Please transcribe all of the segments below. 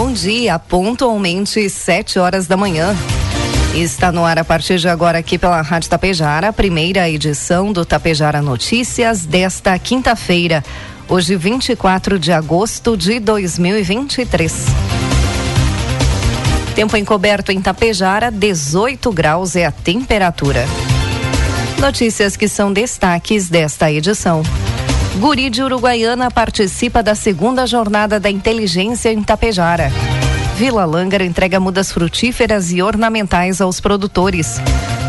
Bom dia, pontualmente 7 horas da manhã. Está no ar a partir de agora aqui pela Rádio Tapejara, a primeira edição do Tapejara Notícias desta quinta-feira, hoje 24 de agosto de 2023. Tempo encoberto em Tapejara, 18 graus é a temperatura. Notícias que são destaques desta edição. Guri de Uruguaiana participa da segunda jornada da inteligência em Tapejara. Vila Lângaro entrega mudas frutíferas e ornamentais aos produtores.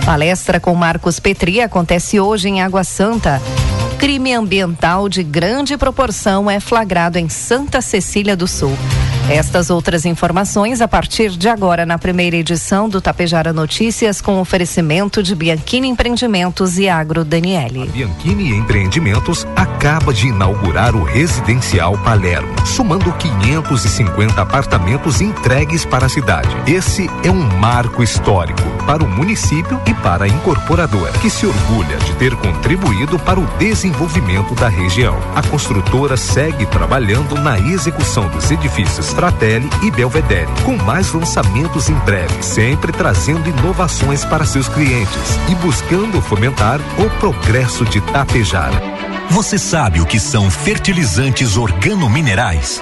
Palestra com Marcos Petri acontece hoje em Água Santa. Crime ambiental de grande proporção é flagrado em Santa Cecília do Sul. Estas outras informações a partir de agora na primeira edição do Tapejara Notícias com oferecimento de Bianchini Empreendimentos e Agro Daniele. A Bianchini Empreendimentos acaba de inaugurar o Residencial Palermo, somando 550 apartamentos entregues para a cidade. Esse é um marco histórico para o município e para a incorporadora, que se orgulha de ter contribuído para o desenvolvimento da região. A construtora segue trabalhando na execução dos edifícios Fratelli e Belvedere, com mais lançamentos em breve, sempre trazendo inovações para seus clientes e buscando fomentar o progresso de Tapejara. Você sabe o que são fertilizantes organominerais?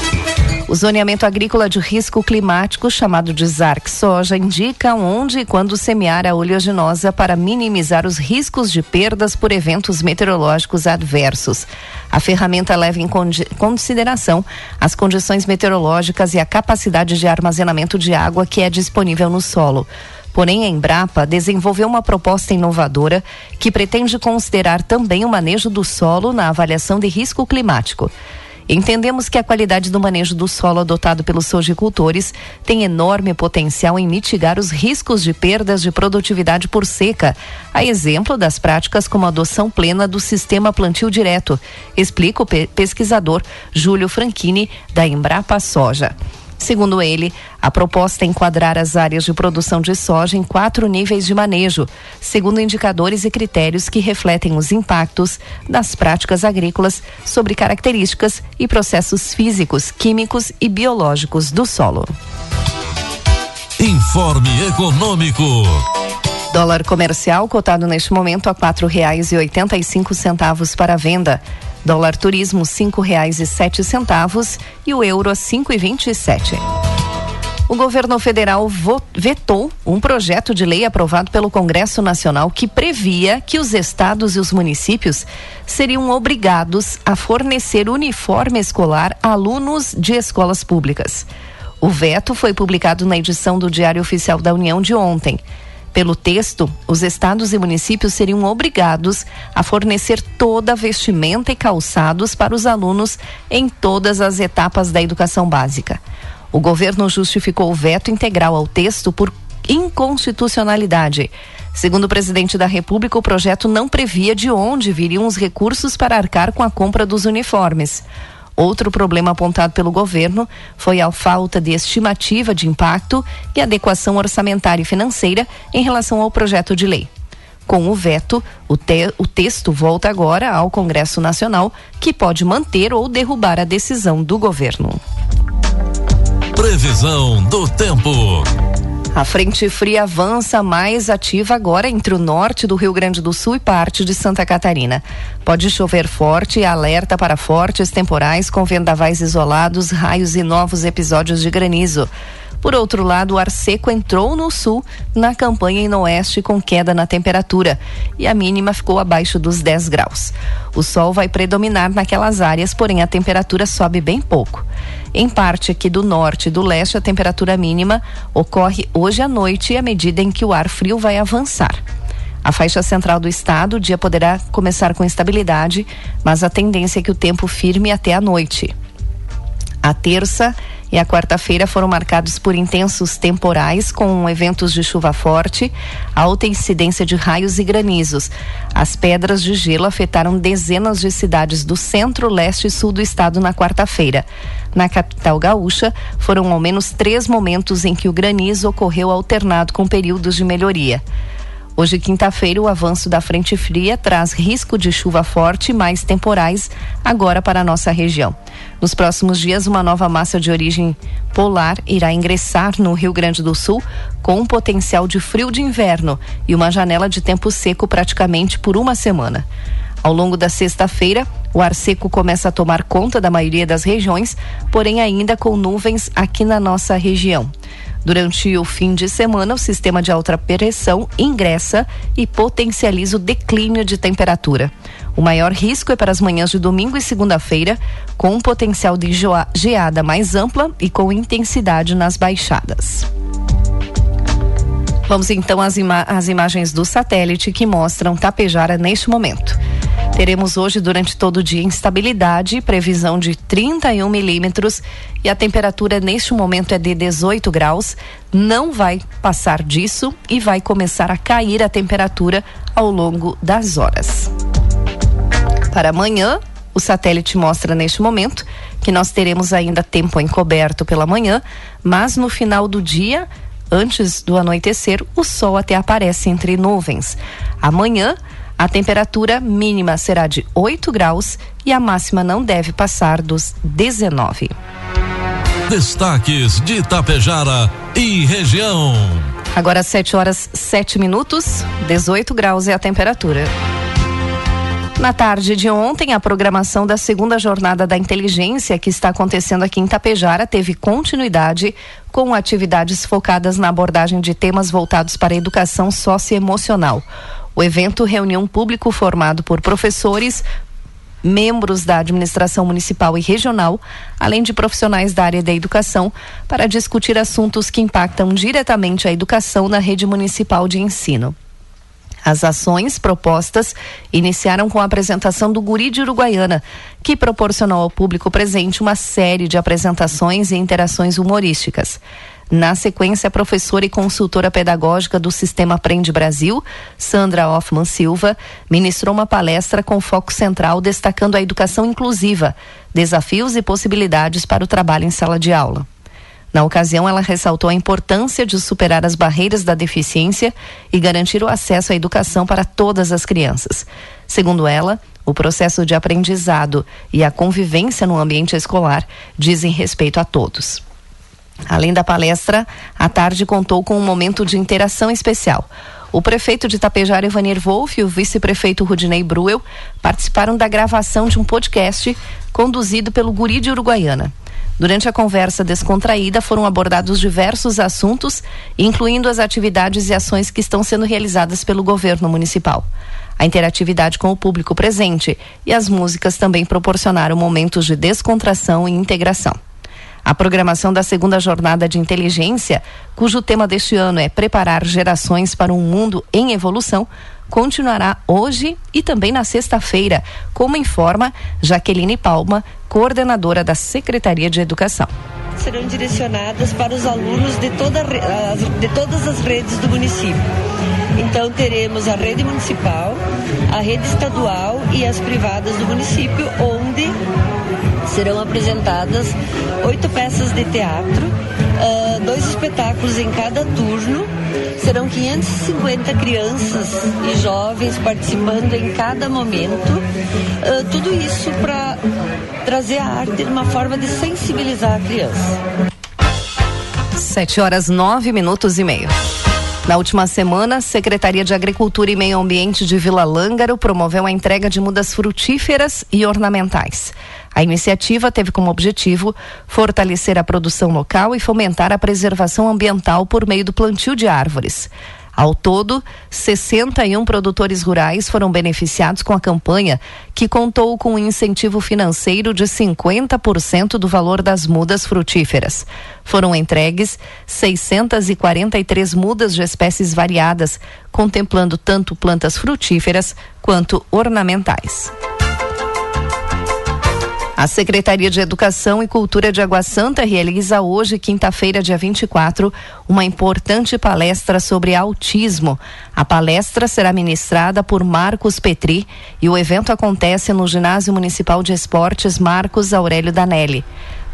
O zoneamento agrícola de risco climático, chamado de ZARC Soja, indica onde e quando semear a oleaginosa para minimizar os riscos de perdas por eventos meteorológicos adversos. A ferramenta leva em consideração as condições meteorológicas e a capacidade de armazenamento de água que é disponível no solo. Porém, a Embrapa desenvolveu uma proposta inovadora que pretende considerar também o manejo do solo na avaliação de risco climático. Entendemos que a qualidade do manejo do solo adotado pelos sojicultores tem enorme potencial em mitigar os riscos de perdas de produtividade por seca, a exemplo das práticas como a adoção plena do sistema plantio direto, explica o pesquisador Júlio Franchini, da Embrapa Soja. Segundo ele, a proposta é enquadrar as áreas de produção de soja em quatro níveis de manejo, segundo indicadores e critérios que refletem os impactos das práticas agrícolas sobre características e processos físicos, químicos e biológicos do solo. Informe Econômico. Dólar comercial cotado neste momento a quatro reais e oitenta e cinco centavos para venda. Dólar turismo cinco reais e sete centavos e o euro a cinco e vinte e sete. O governo federal vetou um projeto de lei aprovado pelo Congresso Nacional que previa que os estados e os municípios seriam obrigados a fornecer uniforme escolar a alunos de escolas públicas. O veto foi publicado na edição do Diário Oficial da União de ontem. Pelo texto, os estados e municípios seriam obrigados a fornecer toda a vestimenta e calçados para os alunos em todas as etapas da educação básica. O governo justificou o veto integral ao texto por inconstitucionalidade. Segundo o presidente da República, o projeto não previa de onde viriam os recursos para arcar com a compra dos uniformes. Outro problema apontado pelo governo foi a falta de estimativa de impacto e adequação orçamentária e financeira em relação ao projeto de lei. Com o veto, o, te o texto volta agora ao Congresso Nacional, que pode manter ou derrubar a decisão do governo. Previsão do tempo. A frente fria avança mais ativa agora entre o norte do Rio Grande do Sul e parte de Santa Catarina. Pode chover forte e alerta para fortes temporais com vendavais isolados, raios e novos episódios de granizo. Por outro lado, o ar seco entrou no sul, na campanha e no oeste, com queda na temperatura, e a mínima ficou abaixo dos 10 graus. O sol vai predominar naquelas áreas, porém a temperatura sobe bem pouco. Em parte aqui do norte e do leste, a temperatura mínima ocorre hoje à noite à medida em que o ar frio vai avançar. A faixa central do estado, o dia poderá começar com estabilidade, mas a tendência é que o tempo firme até a noite. A terça e a quarta-feira foram marcados por intensos temporais com eventos de chuva forte, alta incidência de raios e granizos. As pedras de gelo afetaram dezenas de cidades do centro, leste e sul do estado na quarta-feira. Na capital gaúcha, foram ao menos três momentos em que o granizo ocorreu alternado com períodos de melhoria. Hoje, quinta-feira, o avanço da frente fria traz risco de chuva forte mais temporais agora para a nossa região. Nos próximos dias, uma nova massa de origem polar irá ingressar no Rio Grande do Sul com um potencial de frio de inverno e uma janela de tempo seco praticamente por uma semana. Ao longo da sexta-feira, o ar seco começa a tomar conta da maioria das regiões, porém ainda com nuvens aqui na nossa região. Durante o fim de semana, o sistema de alta pressão ingressa e potencializa o declínio de temperatura. O maior risco é para as manhãs de domingo e segunda-feira, com um potencial de geada mais ampla e com intensidade nas baixadas. Vamos então às, ima às imagens do satélite que mostram Tapejara neste momento. Teremos hoje, durante todo o dia, instabilidade, previsão de 31 milímetros e a temperatura neste momento é de 18 graus. Não vai passar disso e vai começar a cair a temperatura ao longo das horas. Para amanhã, o satélite mostra neste momento que nós teremos ainda tempo encoberto pela manhã, mas no final do dia, antes do anoitecer, o sol até aparece entre nuvens. Amanhã, a temperatura mínima será de 8 graus e a máxima não deve passar dos 19. Destaques de Itapejara e região. Agora 7 horas 7 minutos, 18 graus é a temperatura. Na tarde de ontem, a programação da segunda jornada da inteligência que está acontecendo aqui em Tapejara teve continuidade com atividades focadas na abordagem de temas voltados para a educação socioemocional. O evento reuniu um público formado por professores, membros da administração municipal e regional, além de profissionais da área da educação, para discutir assuntos que impactam diretamente a educação na rede municipal de ensino. As ações propostas iniciaram com a apresentação do Guri de Uruguaiana, que proporcionou ao público presente uma série de apresentações e interações humorísticas. Na sequência, a professora e consultora pedagógica do Sistema Aprende Brasil, Sandra Hoffman Silva, ministrou uma palestra com foco central destacando a educação inclusiva, desafios e possibilidades para o trabalho em sala de aula. Na ocasião, ela ressaltou a importância de superar as barreiras da deficiência e garantir o acesso à educação para todas as crianças. Segundo ela, o processo de aprendizado e a convivência no ambiente escolar dizem respeito a todos. Além da palestra, a tarde contou com um momento de interação especial. O prefeito de Tapejara, Ivanir Wolff, e o vice-prefeito Rudinei Bruel participaram da gravação de um podcast conduzido pelo Guri de Uruguaiana. Durante a conversa descontraída, foram abordados diversos assuntos, incluindo as atividades e ações que estão sendo realizadas pelo governo municipal. A interatividade com o público presente e as músicas também proporcionaram momentos de descontração e integração. A programação da segunda jornada de inteligência, cujo tema deste ano é Preparar gerações para um mundo em evolução, continuará hoje e também na sexta-feira, como informa Jaqueline Palma, coordenadora da Secretaria de Educação. Serão direcionadas para os alunos de, toda, de todas as redes do município. Então teremos a rede municipal, a rede estadual e as privadas do município, onde serão apresentadas oito peças de teatro, uh, dois espetáculos em cada turno. Serão 550 crianças e jovens participando em cada momento. Uh, tudo isso para trazer a arte de uma forma de sensibilizar a criança. Sete horas nove minutos e meio. Na última semana, a Secretaria de Agricultura e Meio Ambiente de Vila Lângaro promoveu a entrega de mudas frutíferas e ornamentais. A iniciativa teve como objetivo fortalecer a produção local e fomentar a preservação ambiental por meio do plantio de árvores. Ao todo, 61 produtores rurais foram beneficiados com a campanha, que contou com um incentivo financeiro de 50% do valor das mudas frutíferas. Foram entregues 643 mudas de espécies variadas, contemplando tanto plantas frutíferas quanto ornamentais. A Secretaria de Educação e Cultura de Água Santa realiza hoje, quinta-feira, dia 24, uma importante palestra sobre autismo. A palestra será ministrada por Marcos Petri e o evento acontece no Ginásio Municipal de Esportes Marcos Aurélio Danelli.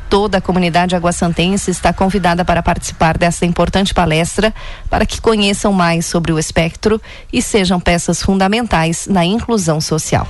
Toda a comunidade aguassantense está convidada para participar desta importante palestra para que conheçam mais sobre o espectro e sejam peças fundamentais na inclusão social.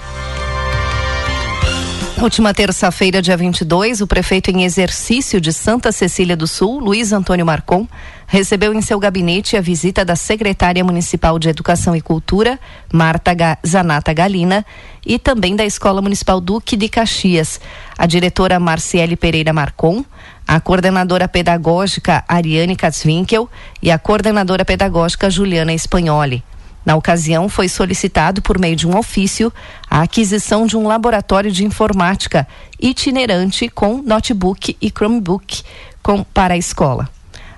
Última terça-feira, dia 22, o prefeito em exercício de Santa Cecília do Sul, Luiz Antônio Marcon, recebeu em seu gabinete a visita da secretária municipal de Educação e Cultura, Marta Zanata Galina, e também da Escola Municipal Duque de Caxias, a diretora Marciele Pereira Marcon, a coordenadora pedagógica Ariane Katzwinkel e a coordenadora pedagógica Juliana Espanholi. Na ocasião, foi solicitado, por meio de um ofício, a aquisição de um laboratório de informática itinerante com notebook e Chromebook com, para a escola.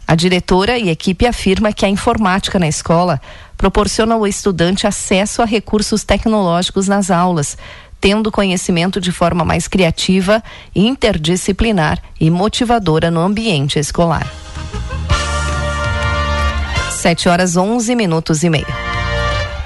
A diretora e equipe afirma que a informática na escola proporciona ao estudante acesso a recursos tecnológicos nas aulas, tendo conhecimento de forma mais criativa, interdisciplinar e motivadora no ambiente escolar. 7 horas 11 minutos e meio.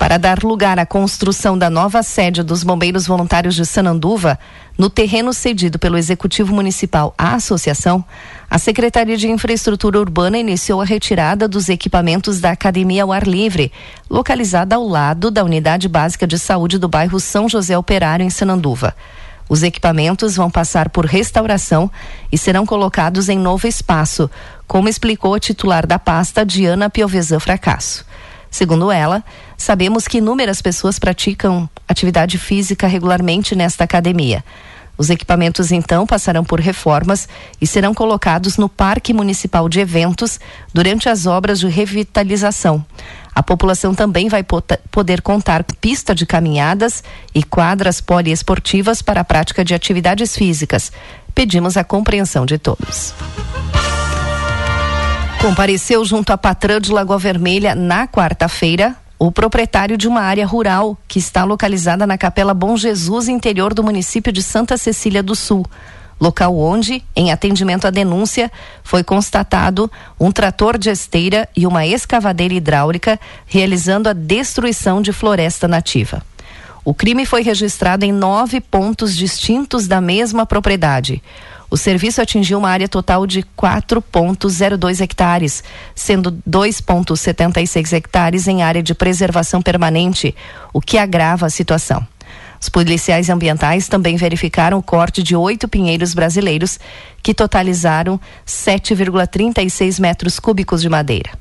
Para dar lugar à construção da nova sede dos Bombeiros Voluntários de Sananduva, no terreno cedido pelo Executivo Municipal à Associação, a Secretaria de Infraestrutura Urbana iniciou a retirada dos equipamentos da Academia ao Ar Livre, localizada ao lado da Unidade Básica de Saúde do bairro São José Operário, em Sananduva. Os equipamentos vão passar por restauração e serão colocados em novo espaço, como explicou a titular da pasta, Diana Piovesan Fracasso. Segundo ela, sabemos que inúmeras pessoas praticam atividade física regularmente nesta academia. Os equipamentos então passarão por reformas e serão colocados no Parque Municipal de Eventos durante as obras de revitalização. A população também vai poder contar pista de caminhadas e quadras poliesportivas para a prática de atividades físicas. Pedimos a compreensão de todos. Compareceu junto à patrã de Lagoa Vermelha na quarta-feira o proprietário de uma área rural que está localizada na Capela Bom Jesus, interior do município de Santa Cecília do Sul. Local onde, em atendimento à denúncia, foi constatado um trator de esteira e uma escavadeira hidráulica realizando a destruição de floresta nativa. O crime foi registrado em nove pontos distintos da mesma propriedade. O serviço atingiu uma área total de 4,02 hectares, sendo 2,76 hectares em área de preservação permanente, o que agrava a situação. Os policiais ambientais também verificaram o corte de oito pinheiros brasileiros, que totalizaram 7,36 metros cúbicos de madeira.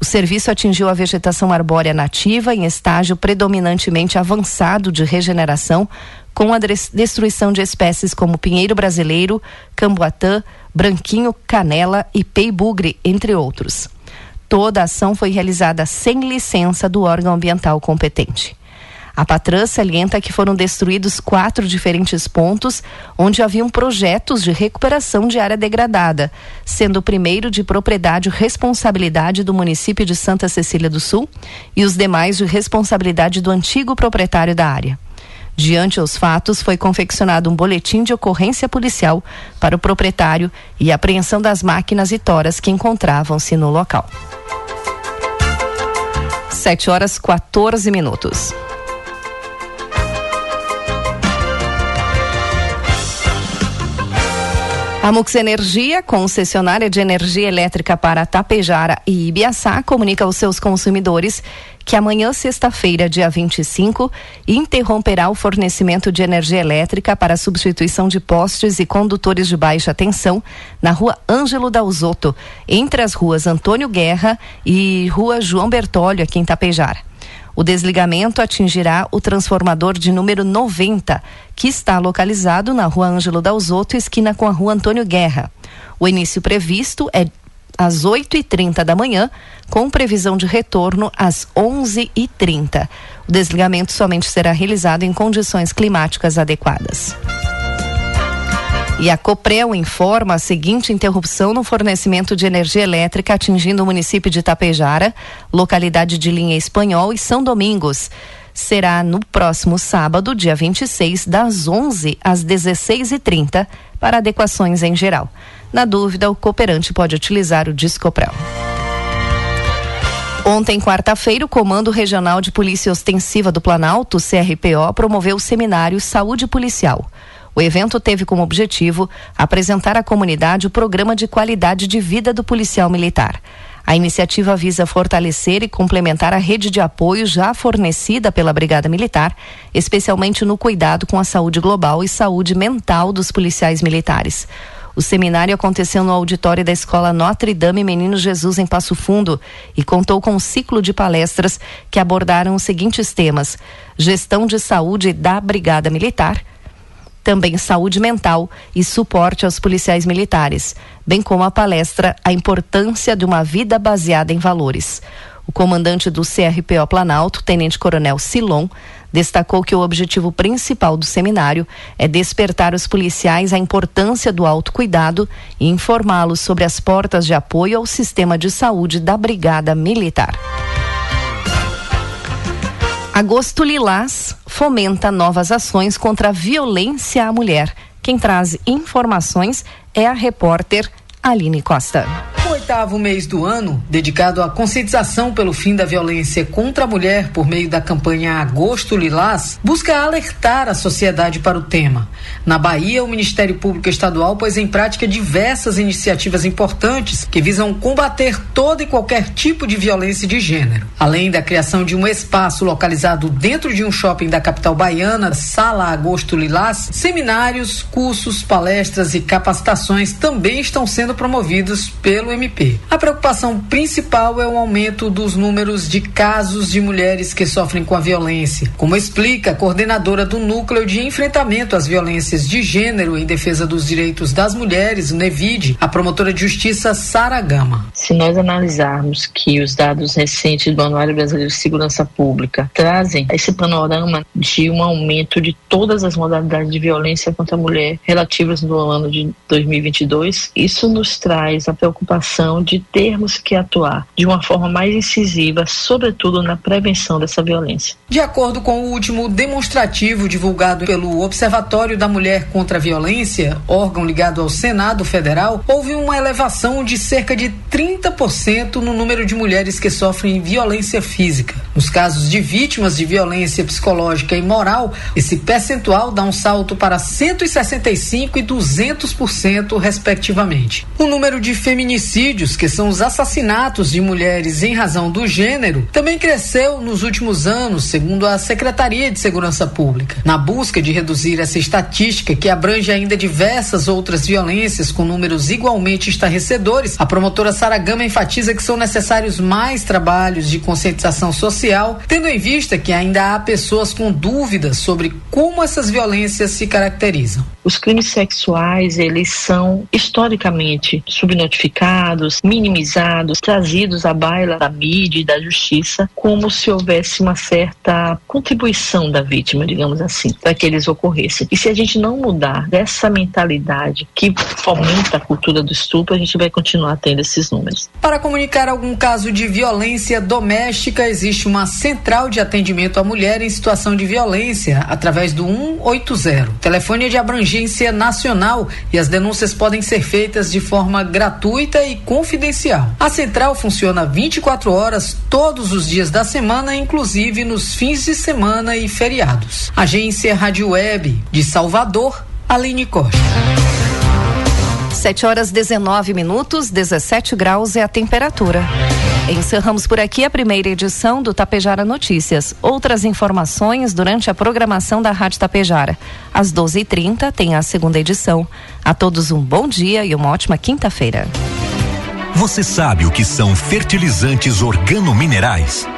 O serviço atingiu a vegetação arbórea nativa em estágio predominantemente avançado de regeneração, com a destruição de espécies como pinheiro brasileiro, camboatã, branquinho, canela e peibugre, entre outros. Toda a ação foi realizada sem licença do órgão ambiental competente. A patrã salienta que foram destruídos quatro diferentes pontos onde haviam projetos de recuperação de área degradada, sendo o primeiro de propriedade responsabilidade do município de Santa Cecília do Sul e os demais de responsabilidade do antigo proprietário da área. Diante os fatos, foi confeccionado um boletim de ocorrência policial para o proprietário e apreensão das máquinas e toras que encontravam-se no local. 7 horas 14 minutos. A Mux Energia, concessionária de energia elétrica para Tapejara e Ibiaçá, comunica aos seus consumidores que amanhã, sexta-feira, dia 25, interromperá o fornecimento de energia elétrica para substituição de postes e condutores de baixa tensão na rua Ângelo Dalzotto, entre as ruas Antônio Guerra e rua João Bertólio, aqui em Tapejara. O desligamento atingirá o transformador de número 90, que está localizado na rua Ângelo Dalzotto, esquina com a rua Antônio Guerra. O início previsto é às 8h30 da manhã, com previsão de retorno às 11h30. O desligamento somente será realizado em condições climáticas adequadas. E a Coprel informa a seguinte interrupção no fornecimento de energia elétrica atingindo o município de Tapejara, localidade de linha Espanhol e São Domingos. Será no próximo sábado, dia 26, das 11 às 16h30, para adequações em geral. Na dúvida, o cooperante pode utilizar o Discoprel. Ontem, quarta-feira, o Comando Regional de Polícia Ostensiva do Planalto, CRPO, promoveu o seminário Saúde Policial. O evento teve como objetivo apresentar à comunidade o programa de qualidade de vida do policial militar. A iniciativa visa fortalecer e complementar a rede de apoio já fornecida pela Brigada Militar, especialmente no cuidado com a saúde global e saúde mental dos policiais militares. O seminário aconteceu no auditório da Escola Notre Dame Menino Jesus em Passo Fundo e contou com um ciclo de palestras que abordaram os seguintes temas: gestão de saúde da Brigada Militar, também saúde mental e suporte aos policiais militares, bem como a palestra A Importância de uma Vida Baseada em Valores. O comandante do CRPO Planalto, Tenente Coronel Silon, destacou que o objetivo principal do seminário é despertar os policiais à importância do autocuidado e informá-los sobre as portas de apoio ao sistema de saúde da Brigada Militar. Agosto Lilás fomenta novas ações contra a violência à mulher. Quem traz informações é a repórter Aline Costa. O oitavo mês do ano, dedicado à conscientização pelo fim da violência contra a mulher por meio da campanha Agosto Lilás, busca alertar a sociedade para o tema. Na Bahia, o Ministério Público Estadual pôs em prática diversas iniciativas importantes que visam combater toda e qualquer tipo de violência de gênero. Além da criação de um espaço localizado dentro de um shopping da capital baiana, Sala Agosto Lilás, seminários, cursos, palestras e capacitações também estão sendo promovidos pelo MP. A preocupação principal é o aumento dos números de casos de mulheres que sofrem com a violência, como explica a coordenadora do Núcleo de Enfrentamento às Violências de Gênero em Defesa dos Direitos das Mulheres, NEVID, a promotora de justiça Sara Gama. Se nós analisarmos que os dados recentes do Anuário Brasileiro de Segurança Pública trazem esse panorama de um aumento de todas as modalidades de violência contra a mulher relativas no ano de 2022, isso nos traz a preocupação de termos que atuar de uma forma mais incisiva, sobretudo na prevenção dessa violência. De acordo com o último demonstrativo divulgado pelo Observatório da Mulher contra a Violência, órgão ligado ao Senado Federal, houve uma elevação de cerca de 30% no número de mulheres que sofrem violência física. Nos casos de vítimas de violência psicológica e moral, esse percentual dá um salto para 165 e 200% respectivamente. O número de feminicídios, que são os assassinatos de mulheres em razão do gênero, também cresceu nos últimos anos, segundo a Secretaria de Segurança Pública. Na busca de reduzir essa estatística, que abrange ainda diversas outras violências com números igualmente estarrecedores, a promotora Sara Gama enfatiza que são necessários mais trabalhos de conscientização social, tendo em vista que ainda há pessoas com dúvidas sobre como essas violências se caracterizam. Os crimes sexuais, eles são historicamente subnotificados, minimizados, trazidos à baila da mídia e da justiça, como se houvesse uma certa contribuição da vítima, digamos assim, para que eles ocorressem. E se a gente não mudar dessa mentalidade que fomenta a cultura do estupro, a gente vai continuar tendo esses números. Para comunicar algum caso de violência doméstica, existe uma central de atendimento à mulher em situação de violência através do 180. O telefone é de abrangência nacional e as denúncias podem ser feitas de forma gratuita e confidencial. A central funciona 24 horas todos os dias da semana, inclusive nos fins de semana e feriados. Agência Rádio Web de Salvador, Aline Costa. 7 horas 19 minutos, 17 graus é a temperatura. Encerramos por aqui a primeira edição do Tapejara Notícias. Outras informações durante a programação da Rádio Tapejara. Às 12h30 tem a segunda edição. A todos um bom dia e uma ótima quinta-feira. Você sabe o que são fertilizantes organominerais?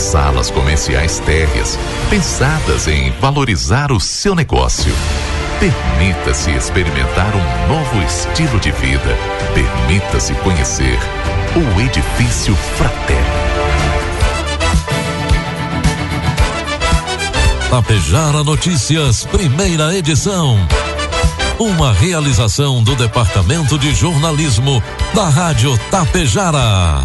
Salas comerciais térreas, pensadas em valorizar o seu negócio. Permita-se experimentar um novo estilo de vida. Permita-se conhecer o Edifício Fratelli. Tapejara Notícias, primeira edição. Uma realização do Departamento de Jornalismo da Rádio Tapejara.